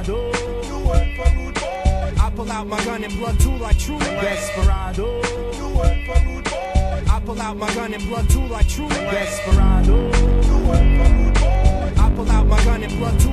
Desperado. You work for rude boy. I pull out my gun and blood too like true. Desperado. You work for rude boy. I pull out my gun and blood too like true. Desperado. You work for rude boy. I pull out my gun and blood too like true. Desperado.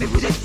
Mais vous êtes